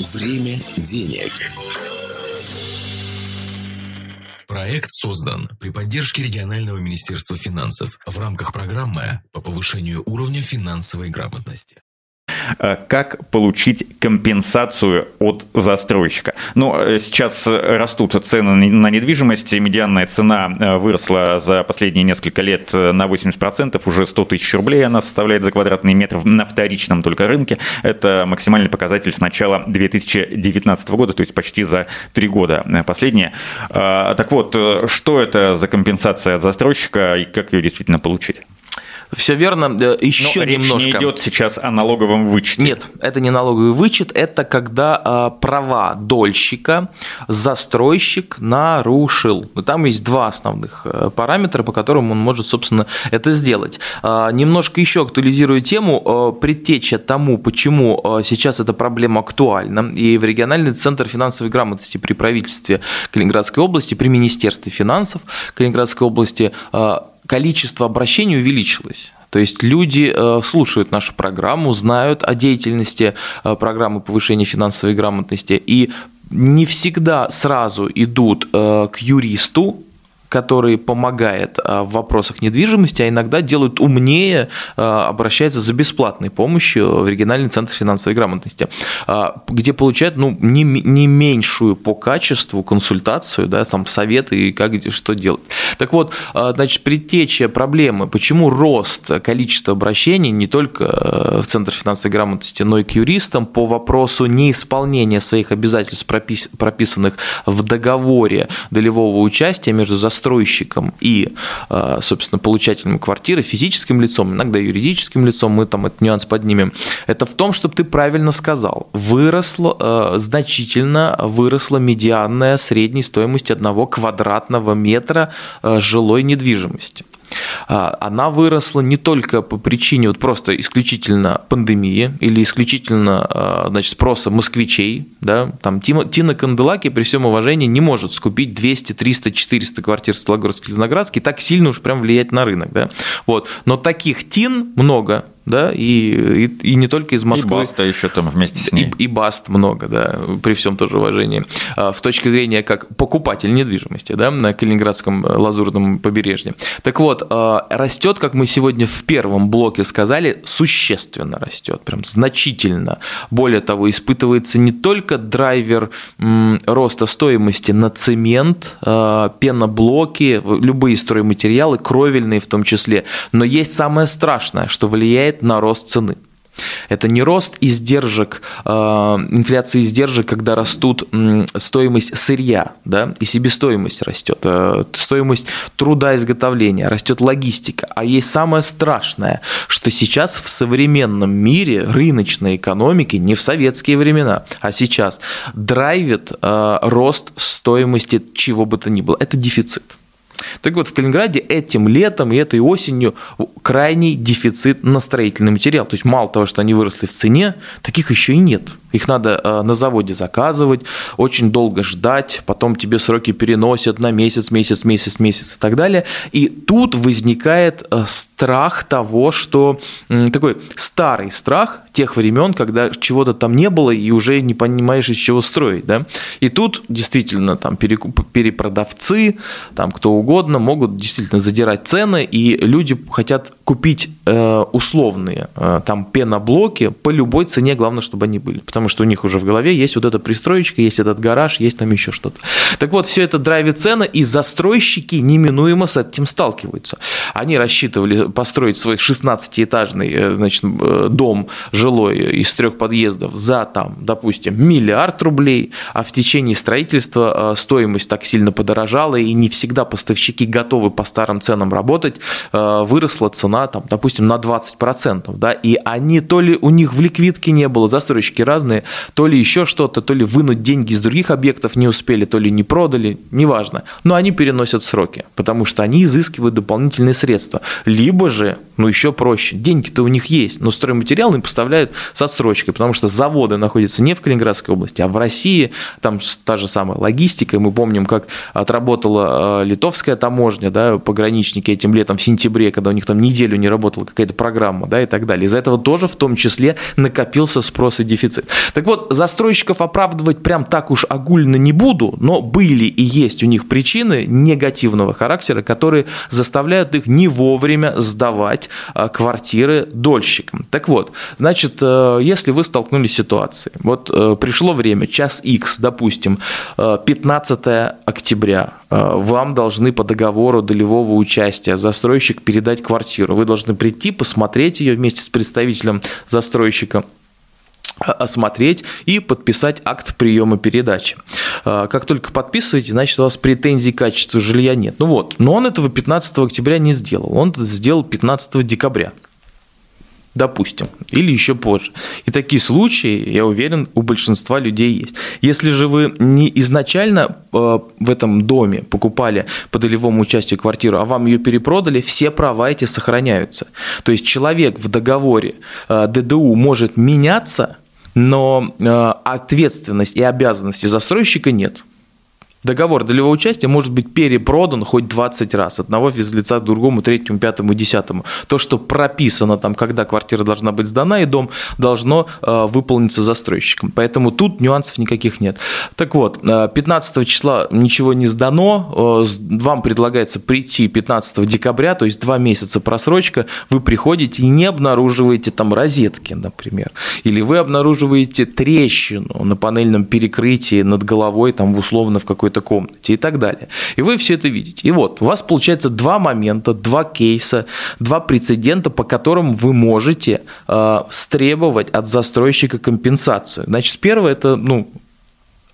Время денег. Проект создан при поддержке регионального министерства финансов в рамках программы по повышению уровня финансовой грамотности. Э, как получить компенсацию от застройщика. Ну, э, сейчас растут цены на недвижимость, медианная цена э, выросла за последние несколько лет на 80%, уже 100 тысяч рублей она составляет за квадратный метр на вторичном только рынке. Это максимальный показатель с начала 2019 года, то есть почти за три года последние. Так вот, что это за компенсация от застройщика и как ее действительно получить? Все верно. Еще Но речь немножко. не идет сейчас о налоговом вычете. Нет, это не налоговый вычет, это когда а, права дольщика застройщик нарушил. Там есть два основных э, параметра, по которым он может, собственно, это сделать. А, немножко еще актуализирую тему, а, предтеча тому, почему а, сейчас эта проблема актуальна. И в региональный центр финансовой грамотности при правительстве Калининградской области, при Министерстве финансов Калининградской области а, количество обращений увеличилось. То есть люди э, слушают нашу программу, знают о деятельности э, программы повышения финансовой грамотности и не всегда сразу идут э, к юристу, который помогает в вопросах недвижимости, а иногда делают умнее, обращаются за бесплатной помощью в региональный центр финансовой грамотности, где получают ну, не, не меньшую по качеству консультацию, да, там советы и как что делать. Так вот, значит, предтеча проблемы, почему рост количества обращений не только в Центр финансовой грамотности, но и к юристам по вопросу неисполнения своих обязательств, прописанных в договоре долевого участия между застройщиком и, э, собственно, получателем квартиры, физическим лицом, иногда юридическим лицом, мы там этот нюанс поднимем, это в том, чтобы ты правильно сказал, выросла, э, значительно выросла медианная средней стоимость одного квадратного метра э, жилой недвижимости. А, она выросла не только по причине вот просто исключительно пандемии или исключительно а, значит, спроса москвичей. Да? Там Тима, Тина Канделаки при всем уважении не может скупить 200, 300, 400 квартир в Стологорске Леноградске так сильно уж прям влиять на рынок. Да? Вот. Но таких Тин много, да, и, и, и не только из Москвы. И Баста еще там вместе с ней. И, и Баст много, да, при всем тоже уважении. А, в точке зрения как покупатель недвижимости, да, на Калининградском э, лазурном побережье. Так вот, а, растет, как мы сегодня в первом блоке сказали, существенно растет, прям значительно. Более того, испытывается не только драйвер роста стоимости на цемент, а, пеноблоки, любые стройматериалы, кровельные в том числе, но есть самое страшное, что влияет влияет на рост цены. Это не рост издержек, э, инфляция издержек, когда растут стоимость сырья, да, и себестоимость растет, э, стоимость труда изготовления, растет логистика. А есть самое страшное, что сейчас в современном мире рыночной экономики, не в советские времена, а сейчас, драйвит э, рост стоимости чего бы то ни было. Это дефицит. Так вот, в Калининграде этим летом и этой осенью крайний дефицит на строительный материал. То есть мало того, что они выросли в цене, таких еще и нет. Их надо э, на заводе заказывать, очень долго ждать, потом тебе сроки переносят на месяц, месяц, месяц, месяц и так далее. И тут возникает э, страх того, что такой старый страх тех времен, когда чего-то там не было и уже не понимаешь, из чего строить. Да? И тут действительно там перепродавцы, там кто угодно могут действительно задирать цены, и люди хотят купить э, условные там пеноблоки по любой цене, главное, чтобы они были. Потому потому что у них уже в голове есть вот эта пристроечка, есть этот гараж, есть там еще что-то. Так вот, все это драйвит цены, и застройщики неминуемо с этим сталкиваются. Они рассчитывали построить свой 16-этажный э, значит, э, дом жилой из трех подъездов за, там, допустим, миллиард рублей, а в течение строительства э, стоимость так сильно подорожала, и не всегда поставщики готовы по старым ценам работать, выросла цена, там, допустим, на 20%. Да, и они то ли у них в ликвидке не было, застройщики разные, разные, то ли еще что-то, то ли вынуть деньги из других объектов не успели, то ли не продали, неважно. Но они переносят сроки, потому что они изыскивают дополнительные средства. Либо же ну еще проще. Деньги-то у них есть, но стройматериалы им поставляют с отсрочкой, потому что заводы находятся не в Калининградской области, а в России. Там та же самая логистика. Мы помним, как отработала э, литовская таможня, да, пограничники этим летом в сентябре, когда у них там неделю не работала какая-то программа, да, и так далее. Из-за этого тоже в том числе накопился спрос и дефицит. Так вот, застройщиков оправдывать прям так уж огульно не буду, но были и есть у них причины негативного характера, которые заставляют их не вовремя сдавать а, квартиры дольщикам. Так вот, значит, э, если вы столкнулись с ситуацией, вот э, пришло время, час X, допустим, 15 э, октября, вам должны по договору долевого участия застройщик передать квартиру. Вы должны прийти, посмотреть ее вместе с представителем застройщика, осмотреть и подписать акт приема передачи. А, как только подписываете, значит, у вас претензий к качеству жилья нет. Ну вот, но он этого 15 октября не сделал, он это сделал 15 декабря допустим, или еще позже. И такие случаи, я уверен, у большинства людей есть. Если же вы не изначально э, в этом доме покупали по долевому участию квартиру, а вам ее перепродали, все права эти сохраняются. То есть человек в договоре э, ДДУ может меняться, но э, ответственность и обязанности застройщика нет. Договор долевого участия может быть перепродан хоть 20 раз, одного физлица к другому, третьему, пятому, десятому. То, что прописано там, когда квартира должна быть сдана, и дом должно э, выполниться застройщиком. Поэтому тут нюансов никаких нет. Так вот, 15 э, числа ничего не сдано, э, вам предлагается прийти 15 декабря, то есть два месяца просрочка, вы приходите и не обнаруживаете там розетки, например, или вы обнаруживаете трещину на панельном перекрытии над головой, там условно в какой-то какой-то комнате и так далее. И вы все это видите. И вот у вас получается два момента, два кейса, два прецедента, по которым вы можете э, стребовать от застройщика компенсацию. Значит, первое это ну,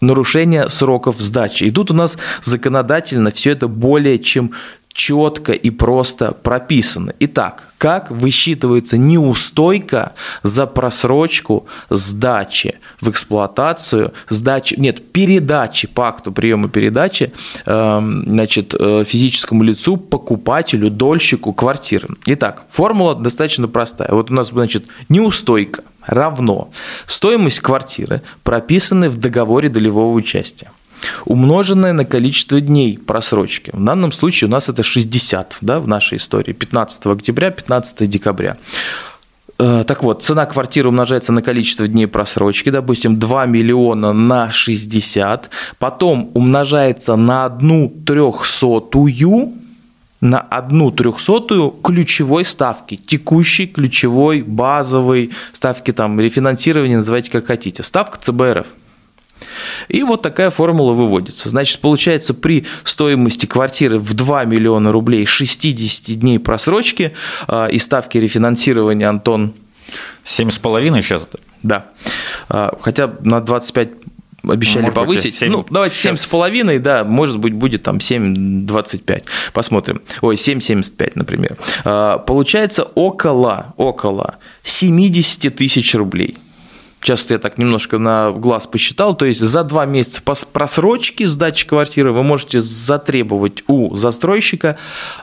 нарушение сроков сдачи. И тут у нас законодательно все это более чем четко и просто прописано. Итак, как высчитывается неустойка за просрочку сдачи в эксплуатацию, сдачи, нет, передачи по акту приема передачи эм, значит, э, физическому лицу, покупателю, дольщику квартиры. Итак, формула достаточно простая. Вот у нас, значит, неустойка равно стоимость квартиры, прописанной в договоре долевого участия умноженное на количество дней просрочки. В данном случае у нас это 60 да, в нашей истории, 15 октября, 15 декабря. Э, так вот, цена квартиры умножается на количество дней просрочки, допустим, 2 миллиона на 60, потом умножается на одну трехсотую, на одну трехсотую ключевой ставки, текущей, ключевой, базовой ставки там рефинансирования, называйте как хотите, ставка ЦБРФ. И вот такая формула выводится. Значит, получается, при стоимости квартиры в 2 миллиона рублей 60 дней просрочки э, и ставки рефинансирования, Антон... 7,5 сейчас? Да. Э, хотя на 25 обещали может повысить. 7, ну, давайте семь с половиной, да, может быть, будет там 7,25. Посмотрим. Ой, 7,75, например. Э, получается около, около 70 тысяч рублей – Сейчас я так немножко на глаз посчитал, то есть за два месяца просрочки сдачи квартиры вы можете затребовать у застройщика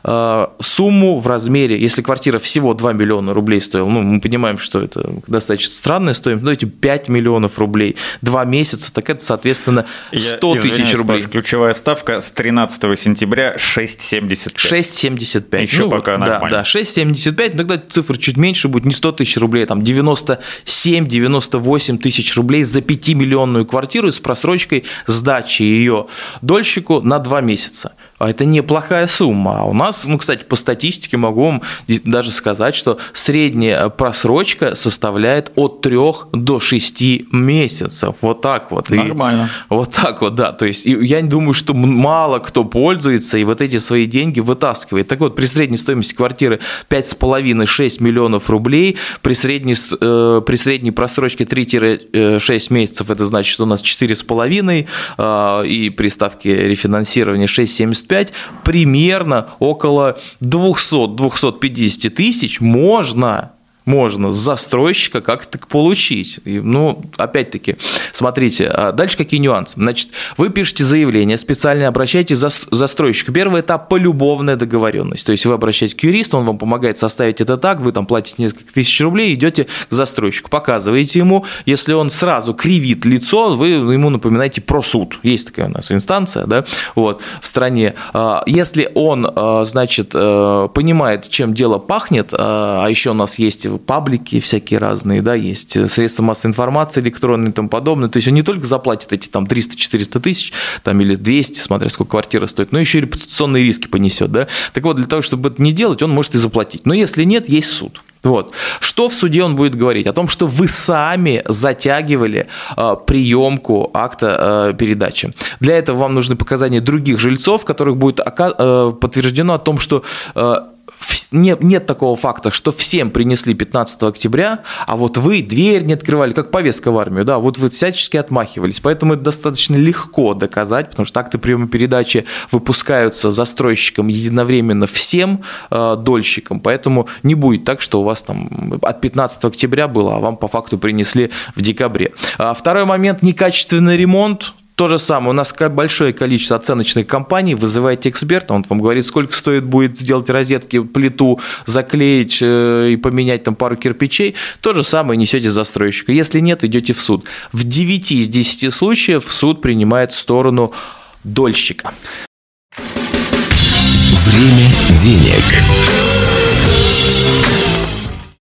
э, сумму в размере, если квартира всего 2 миллиона рублей стоила, ну, мы понимаем, что это достаточно странная стоимость, но эти 5 миллионов рублей, два месяца, так это, соответственно, 100 я, тысяч рублей. Паш, ключевая ставка с 13 сентября 6,75. 6,75. Еще ну, пока вот, нормально. Да, да 6,75, тогда цифра чуть меньше будет, не 100 тысяч рублей, там 97, 98 8 тысяч рублей за 5-миллионную квартиру с просрочкой сдачи ее дольщику на 2 месяца. А это неплохая сумма. А у нас, ну, кстати, по статистике могу вам даже сказать, что средняя просрочка составляет от 3 до 6 месяцев. Вот так вот. Нормально. И вот так вот, да. То есть я не думаю, что мало кто пользуется и вот эти свои деньги вытаскивает. Так вот, при средней стоимости квартиры 5,5-6 миллионов рублей, при средней, э, при средней просрочке 3-6 месяцев, это значит, что у нас 4,5, э, и при ставке рефинансирования 6,75 75, примерно около 200-250 тысяч можно можно с застройщика как-то получить. И, ну, опять-таки, смотрите, а дальше какие нюансы. Значит, вы пишете заявление, специально обращаетесь за застройщика. Первый этап – полюбовная договоренность. То есть вы обращаетесь к юристу, он вам помогает составить этот акт, вы там платите несколько тысяч рублей, идете к застройщику, показываете ему. Если он сразу кривит лицо, вы ему напоминаете про суд. Есть такая у нас инстанция, да, вот, в стране. А, если он, а, значит, э, понимает, чем дело пахнет, а еще у нас есть паблики всякие разные, да, есть средства массовой информации электронные и тому подобное. То есть он не только заплатит эти там 300-400 тысяч там, или 200, смотря сколько квартира стоит, но еще и репутационные риски понесет. Да? Так вот, для того, чтобы это не делать, он может и заплатить. Но если нет, есть суд. Вот. Что в суде он будет говорить? О том, что вы сами затягивали э, приемку акта э, передачи. Для этого вам нужны показания других жильцов, которых будет э, подтверждено о том, что э, нет, нет такого факта, что всем принесли 15 октября, а вот вы дверь не открывали, как повестка в армию, да, вот вы всячески отмахивались. Поэтому это достаточно легко доказать, потому что акты приема передачи выпускаются застройщикам единовременно всем э, дольщикам, поэтому не будет так, что у вас там от 15 октября было, а вам по факту принесли в декабре. А второй момент – некачественный ремонт, то же самое, у нас большое количество оценочных компаний, вызываете эксперта, он вам говорит, сколько стоит будет сделать розетки, плиту, заклеить э, и поменять там пару кирпичей. То же самое несете застройщика. Если нет, идете в суд. В 9 из 10 случаев суд принимает сторону дольщика. Время денег.